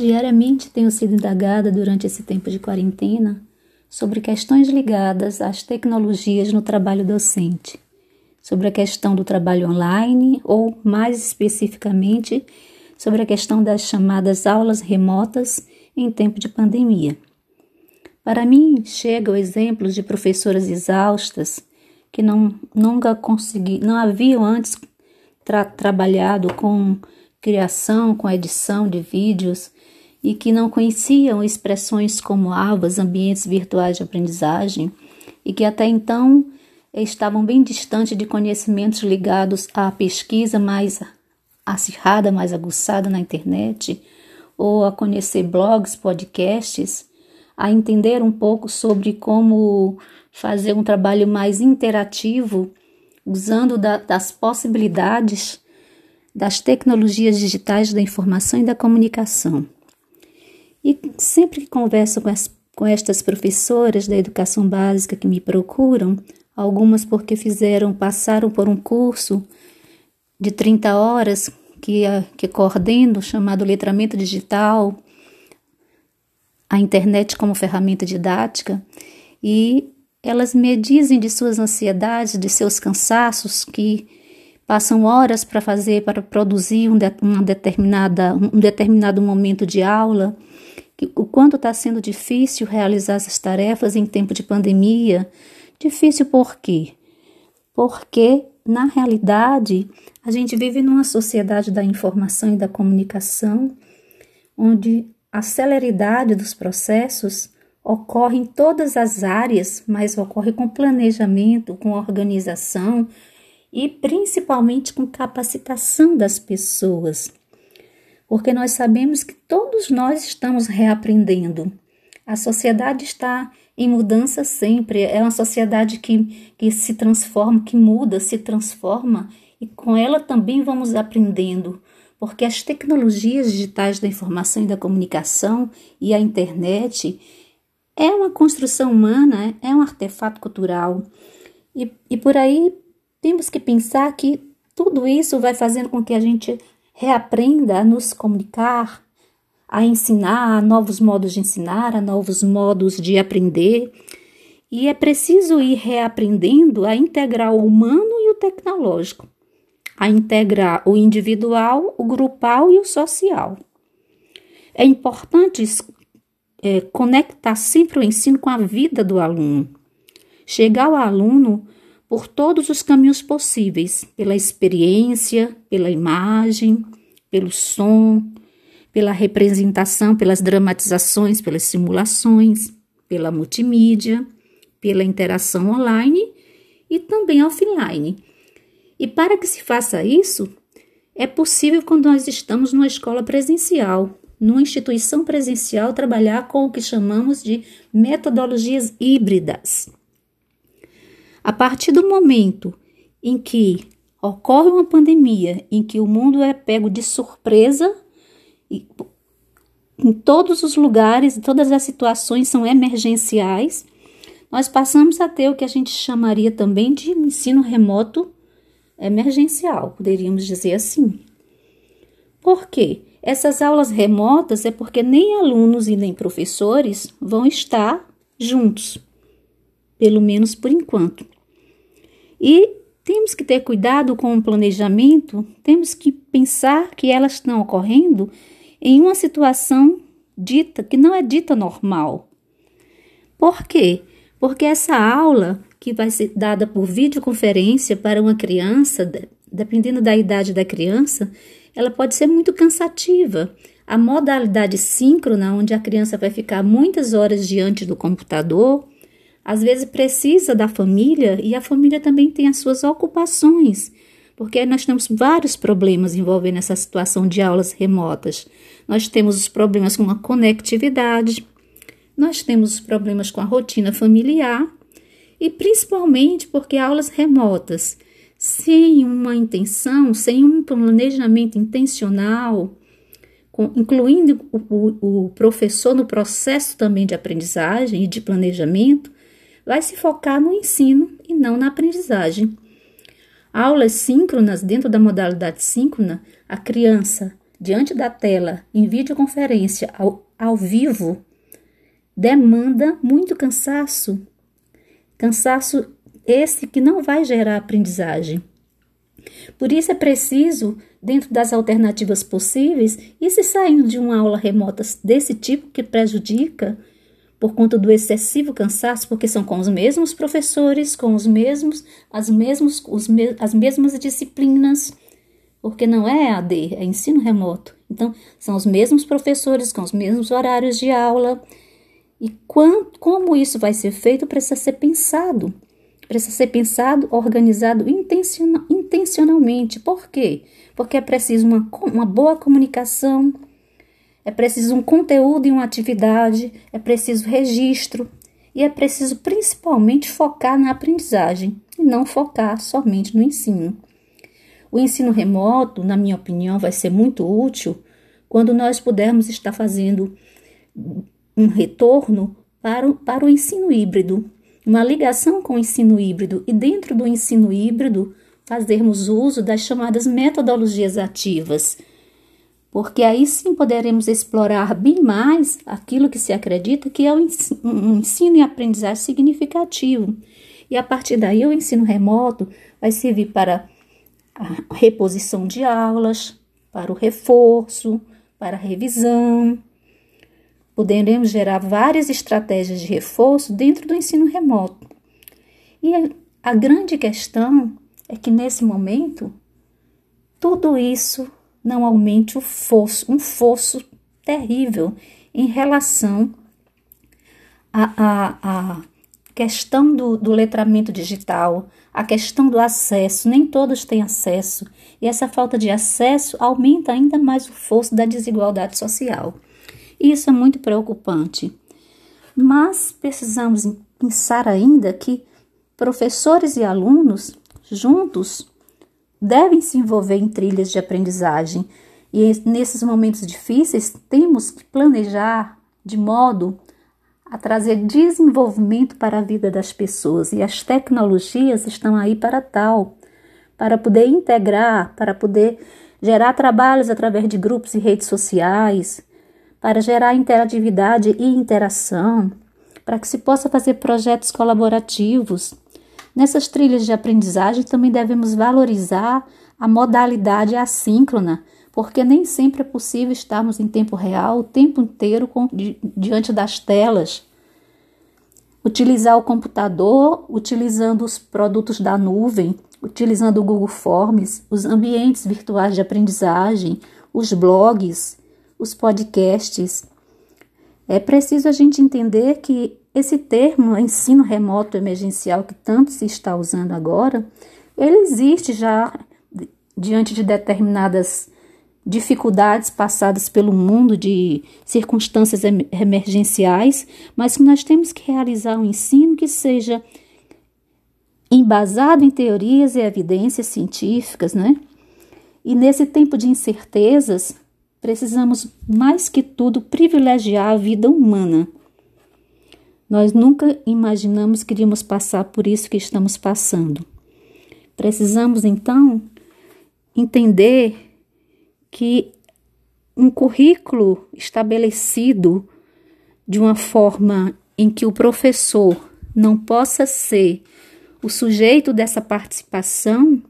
Diariamente tenho sido indagada durante esse tempo de quarentena sobre questões ligadas às tecnologias no trabalho docente, sobre a questão do trabalho online ou, mais especificamente, sobre a questão das chamadas aulas remotas em tempo de pandemia. Para mim, chegam exemplos de professoras exaustas que não nunca consegui, não haviam antes tra trabalhado com criação, com edição de vídeos e que não conheciam expressões como abas, ambientes virtuais de aprendizagem e que até então estavam bem distantes de conhecimentos ligados à pesquisa mais acirrada, mais aguçada na internet, ou a conhecer blogs, podcasts, a entender um pouco sobre como fazer um trabalho mais interativo, usando da, das possibilidades das tecnologias digitais da informação e da comunicação. E sempre que converso com, as, com estas professoras da educação básica que me procuram, algumas porque fizeram, passaram por um curso de 30 horas que, que coordeno, chamado Letramento Digital, a internet como ferramenta didática, e elas me dizem de suas ansiedades, de seus cansaços, que passam horas para fazer, para produzir um, de, uma determinada, um determinado momento de aula, que, o quanto está sendo difícil realizar essas tarefas em tempo de pandemia. Difícil por quê? Porque, na realidade, a gente vive numa sociedade da informação e da comunicação, onde a celeridade dos processos ocorre em todas as áreas, mas ocorre com planejamento, com organização e principalmente com capacitação das pessoas. Porque nós sabemos que todos nós estamos reaprendendo. A sociedade está em mudança sempre, é uma sociedade que, que se transforma, que muda, se transforma, e com ela também vamos aprendendo, porque as tecnologias digitais da informação e da comunicação e a internet é uma construção humana, é um artefato cultural. E, e por aí temos que pensar que tudo isso vai fazendo com que a gente reaprenda a nos comunicar, a ensinar, a novos modos de ensinar, a novos modos de aprender. E é preciso ir reaprendendo a integrar o humano e o tecnológico, a integrar o individual, o grupal e o social. É importante é, conectar sempre o ensino com a vida do aluno. Chegar ao aluno por todos os caminhos possíveis, pela experiência, pela imagem, pelo som, pela representação, pelas dramatizações, pelas simulações, pela multimídia, pela interação online e também offline. E para que se faça isso, é possível quando nós estamos numa escola presencial, numa instituição presencial, trabalhar com o que chamamos de metodologias híbridas. A partir do momento em que ocorre uma pandemia, em que o mundo é pego de surpresa, em todos os lugares, todas as situações são emergenciais, nós passamos a ter o que a gente chamaria também de ensino remoto emergencial, poderíamos dizer assim. Por quê? Essas aulas remotas é porque nem alunos e nem professores vão estar juntos, pelo menos por enquanto. E temos que ter cuidado com o planejamento, temos que pensar que elas estão ocorrendo em uma situação dita que não é dita normal. Por quê? Porque essa aula que vai ser dada por videoconferência para uma criança, dependendo da idade da criança, ela pode ser muito cansativa. A modalidade síncrona, onde a criança vai ficar muitas horas diante do computador, às vezes precisa da família e a família também tem as suas ocupações, porque nós temos vários problemas envolvendo essa situação de aulas remotas. Nós temos os problemas com a conectividade, nós temos os problemas com a rotina familiar e principalmente porque aulas remotas sem uma intenção, sem um planejamento intencional, incluindo o, o, o professor no processo também de aprendizagem e de planejamento, vai se focar no ensino e não na aprendizagem. Aulas síncronas, dentro da modalidade síncrona, a criança diante da tela, em videoconferência ao, ao vivo, demanda muito cansaço. Cansaço esse que não vai gerar aprendizagem. Por isso é preciso, dentro das alternativas possíveis, e se saindo de uma aula remota desse tipo que prejudica por conta do excessivo cansaço, porque são com os mesmos professores, com os mesmos, as, mesmos, os me, as mesmas disciplinas, porque não é AD, é ensino remoto. Então, são os mesmos professores, com os mesmos horários de aula. E quando, como isso vai ser feito precisa ser pensado. Precisa ser pensado, organizado intencional, intencionalmente. Por quê? Porque é preciso uma, uma boa comunicação, é preciso um conteúdo e uma atividade, é preciso registro e é preciso principalmente focar na aprendizagem e não focar somente no ensino. O ensino remoto, na minha opinião, vai ser muito útil quando nós pudermos estar fazendo um retorno para o, para o ensino híbrido, uma ligação com o ensino híbrido e dentro do ensino híbrido fazermos uso das chamadas metodologias ativas porque aí sim poderemos explorar bem mais aquilo que se acredita que é um ensino e aprendizagem significativo. E a partir daí, o ensino remoto vai servir para a reposição de aulas, para o reforço, para a revisão. Poderemos gerar várias estratégias de reforço dentro do ensino remoto. E a grande questão é que nesse momento, tudo isso não aumente o fosso, um fosso terrível em relação à, questão do, do letramento digital, a questão do acesso. Nem todos têm acesso, e essa falta de acesso aumenta ainda mais o fosso da desigualdade social. E isso é muito preocupante. Mas precisamos pensar ainda que professores e alunos juntos devem se envolver em trilhas de aprendizagem. E nesses momentos difíceis temos que planejar de modo a trazer desenvolvimento para a vida das pessoas. E as tecnologias estão aí para tal, para poder integrar, para poder gerar trabalhos através de grupos e redes sociais, para gerar interatividade e interação, para que se possa fazer projetos colaborativos Nessas trilhas de aprendizagem também devemos valorizar a modalidade assíncrona, porque nem sempre é possível estarmos em tempo real o tempo inteiro com, di, diante das telas. Utilizar o computador, utilizando os produtos da nuvem, utilizando o Google Forms, os ambientes virtuais de aprendizagem, os blogs, os podcasts. É preciso a gente entender que esse termo ensino remoto emergencial que tanto se está usando agora, ele existe já diante de determinadas dificuldades passadas pelo mundo de circunstâncias emergenciais, mas nós temos que realizar um ensino que seja embasado em teorias e evidências científicas, né? E nesse tempo de incertezas, precisamos mais que tudo privilegiar a vida humana nós nunca imaginamos que iríamos passar por isso que estamos passando. Precisamos então entender que um currículo estabelecido de uma forma em que o professor não possa ser o sujeito dessa participação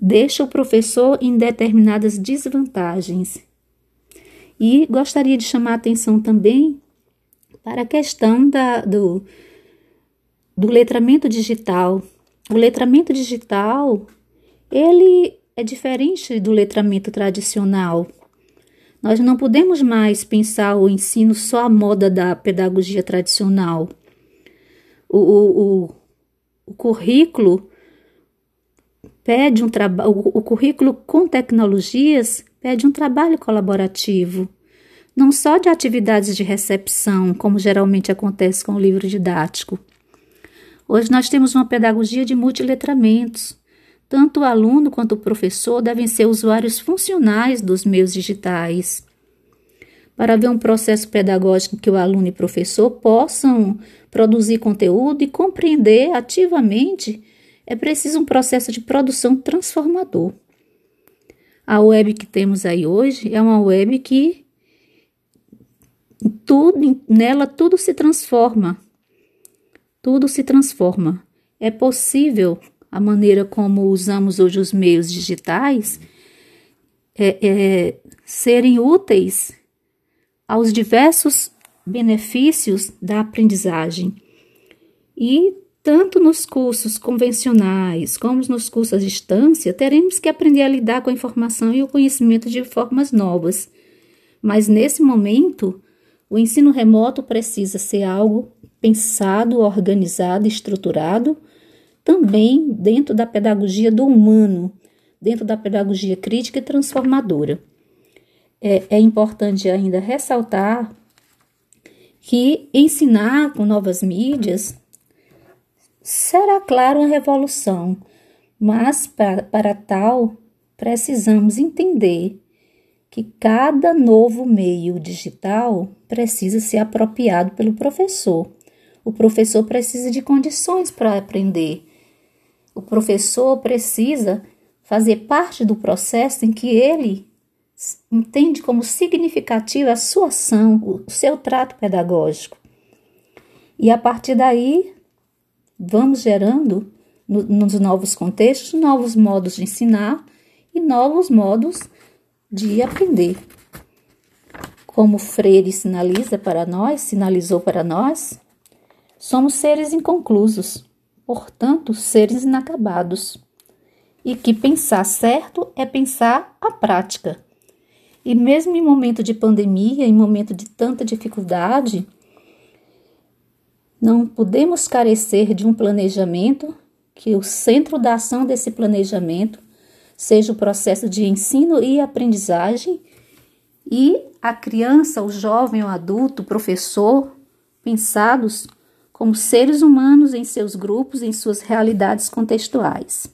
deixa o professor em determinadas desvantagens. E gostaria de chamar a atenção também para a questão da, do, do letramento digital. O letramento digital, ele é diferente do letramento tradicional. Nós não podemos mais pensar o ensino só à moda da pedagogia tradicional. O, o, o, o currículo pede um trabalho, o currículo com tecnologias pede um trabalho colaborativo não só de atividades de recepção, como geralmente acontece com o livro didático. Hoje nós temos uma pedagogia de multiletramentos. Tanto o aluno quanto o professor devem ser usuários funcionais dos meios digitais. Para ver um processo pedagógico que o aluno e professor possam produzir conteúdo e compreender ativamente, é preciso um processo de produção transformador. A web que temos aí hoje é uma web que tudo nela tudo se transforma. Tudo se transforma. É possível a maneira como usamos hoje os meios digitais é, é, serem úteis aos diversos benefícios da aprendizagem. E tanto nos cursos convencionais como nos cursos à distância, teremos que aprender a lidar com a informação e o conhecimento de formas novas. Mas nesse momento, o ensino remoto precisa ser algo pensado, organizado, estruturado, também dentro da pedagogia do humano, dentro da pedagogia crítica e transformadora. É, é importante ainda ressaltar que ensinar com novas mídias será, claro, uma revolução, mas para, para tal precisamos entender que cada novo meio digital precisa ser apropriado pelo professor. O professor precisa de condições para aprender. O professor precisa fazer parte do processo em que ele entende como significativa a sua ação, o seu trato pedagógico. E a partir daí, vamos gerando no, nos novos contextos novos modos de ensinar e novos modos de aprender. Como Freire sinaliza para nós, sinalizou para nós, somos seres inconclusos, portanto, seres inacabados. E que pensar certo é pensar a prática. E mesmo em momento de pandemia, em momento de tanta dificuldade, não podemos carecer de um planejamento que o centro da ação desse planejamento seja o processo de ensino e aprendizagem e a criança, o jovem, o adulto, o professor, pensados como seres humanos em seus grupos, em suas realidades contextuais.